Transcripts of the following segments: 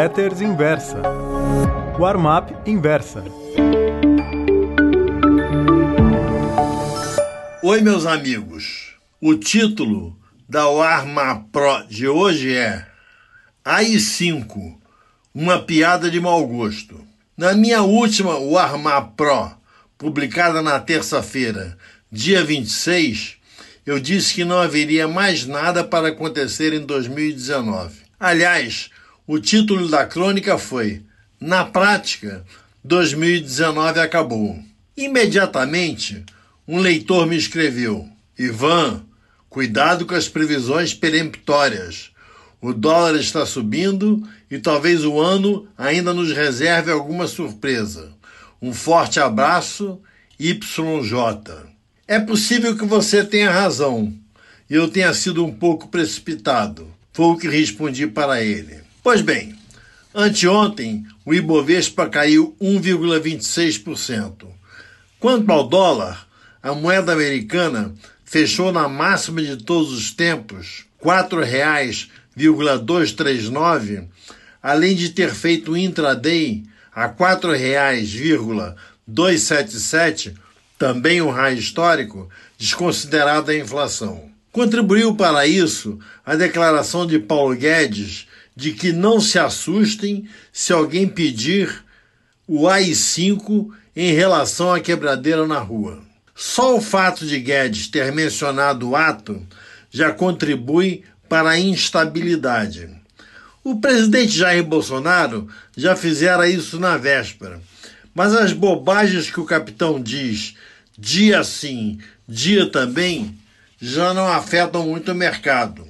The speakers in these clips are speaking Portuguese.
Letters Inversa. Warm-up Inversa. Oi, meus amigos. O título da Warma Pro de hoje é AI5, uma piada de mau gosto. Na minha última Warma Pro, publicada na terça-feira, dia 26, eu disse que não haveria mais nada para acontecer em 2019. Aliás, o título da crônica foi Na prática, 2019 acabou. Imediatamente, um leitor me escreveu: Ivan, cuidado com as previsões peremptórias. O dólar está subindo e talvez o ano ainda nos reserve alguma surpresa. Um forte abraço, YJ. É possível que você tenha razão e eu tenha sido um pouco precipitado. Foi o que respondi para ele. Pois bem, anteontem o Ibovespa caiu 1,26%. Quanto ao dólar, a moeda americana fechou na máxima de todos os tempos, R$ 4,239, além de ter feito intraday a R$ 4,277 também um raio histórico, desconsiderada a inflação. Contribuiu para isso a declaração de Paulo Guedes de que não se assustem se alguém pedir o AI-5 em relação à quebradeira na rua. Só o fato de Guedes ter mencionado o ato já contribui para a instabilidade. O presidente Jair Bolsonaro já fizera isso na véspera, mas as bobagens que o capitão diz dia sim, dia também, já não afetam muito o mercado.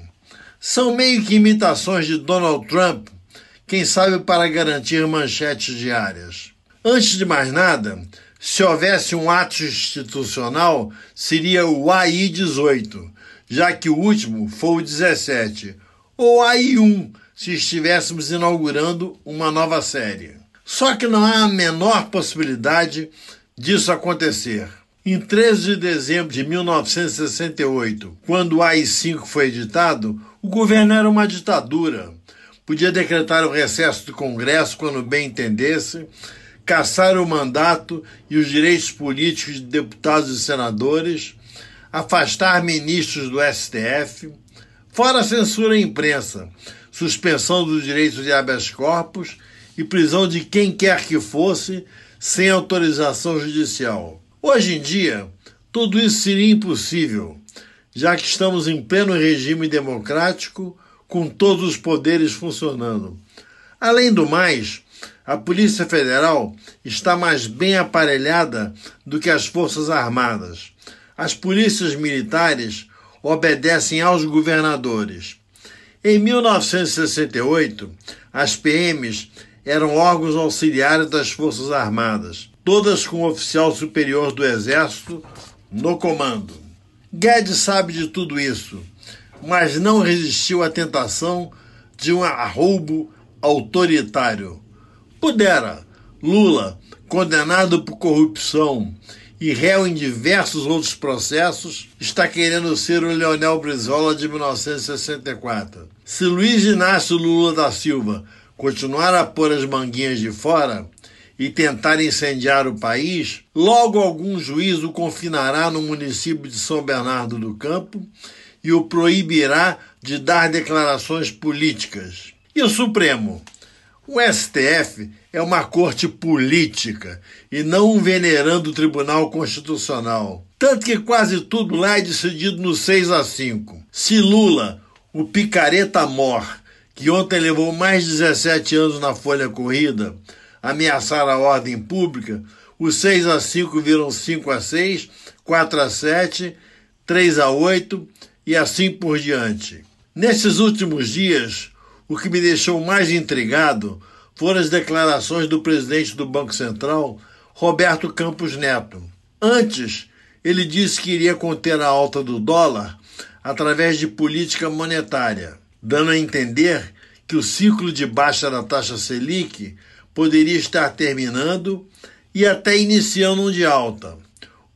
São meio que imitações de Donald Trump, quem sabe para garantir manchetes diárias. Antes de mais nada, se houvesse um ato institucional, seria o AI-18, já que o último foi o 17, ou AI-1, se estivéssemos inaugurando uma nova série. Só que não há a menor possibilidade disso acontecer. Em 13 de dezembro de 1968, quando o AI-5 foi editado, o governo era uma ditadura. Podia decretar o recesso do Congresso quando bem entendesse, caçar o mandato e os direitos políticos de deputados e senadores, afastar ministros do STF, fora a censura à imprensa, suspensão dos direitos de habeas corpus e prisão de quem quer que fosse sem autorização judicial. Hoje em dia, tudo isso seria impossível, já que estamos em pleno regime democrático, com todos os poderes funcionando. Além do mais, a Polícia Federal está mais bem aparelhada do que as Forças Armadas. As polícias militares obedecem aos governadores. Em 1968, as PMs eram órgãos auxiliares das Forças Armadas todas com o oficial superior do Exército no comando. Guedes sabe de tudo isso, mas não resistiu à tentação de um arroubo autoritário. Pudera, Lula, condenado por corrupção e réu em diversos outros processos, está querendo ser o Leonel Brizola de 1964. Se Luiz Inácio Lula da Silva continuar a pôr as manguinhas de fora, e tentar incendiar o país, logo algum juiz o confinará no município de São Bernardo do Campo e o proibirá de dar declarações políticas. E o Supremo? O STF é uma corte política e não um venerando Tribunal Constitucional. Tanto que quase tudo lá é decidido no 6 a 5. Se Lula, o picareta mor, que ontem levou mais de 17 anos na folha corrida, ameaçar a ordem pública, os 6 a 5 viram 5 a 6, 4 a 7, 3 a 8 e assim por diante. Nesses últimos dias, o que me deixou mais intrigado foram as declarações do presidente do Banco Central, Roberto Campos Neto. Antes, ele disse que iria conter a alta do dólar através de política monetária, dando a entender que o ciclo de baixa da taxa Selic poderia estar terminando e até iniciando um de alta.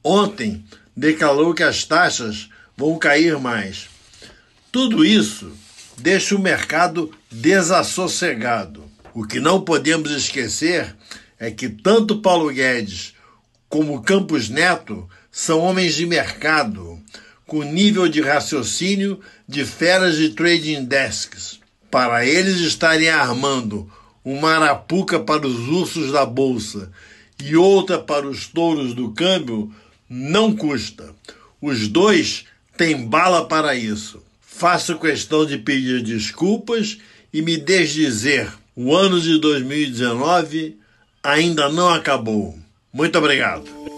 Ontem declarou que as taxas vão cair mais. Tudo isso deixa o mercado desassossegado. O que não podemos esquecer é que tanto Paulo Guedes como Campos Neto são homens de mercado, com nível de raciocínio de feras de trading desks. Para eles estarem armando uma arapuca para os ursos da bolsa e outra para os touros do câmbio, não custa. Os dois têm bala para isso. Faço questão de pedir desculpas e me desdizer. O ano de 2019 ainda não acabou. Muito obrigado.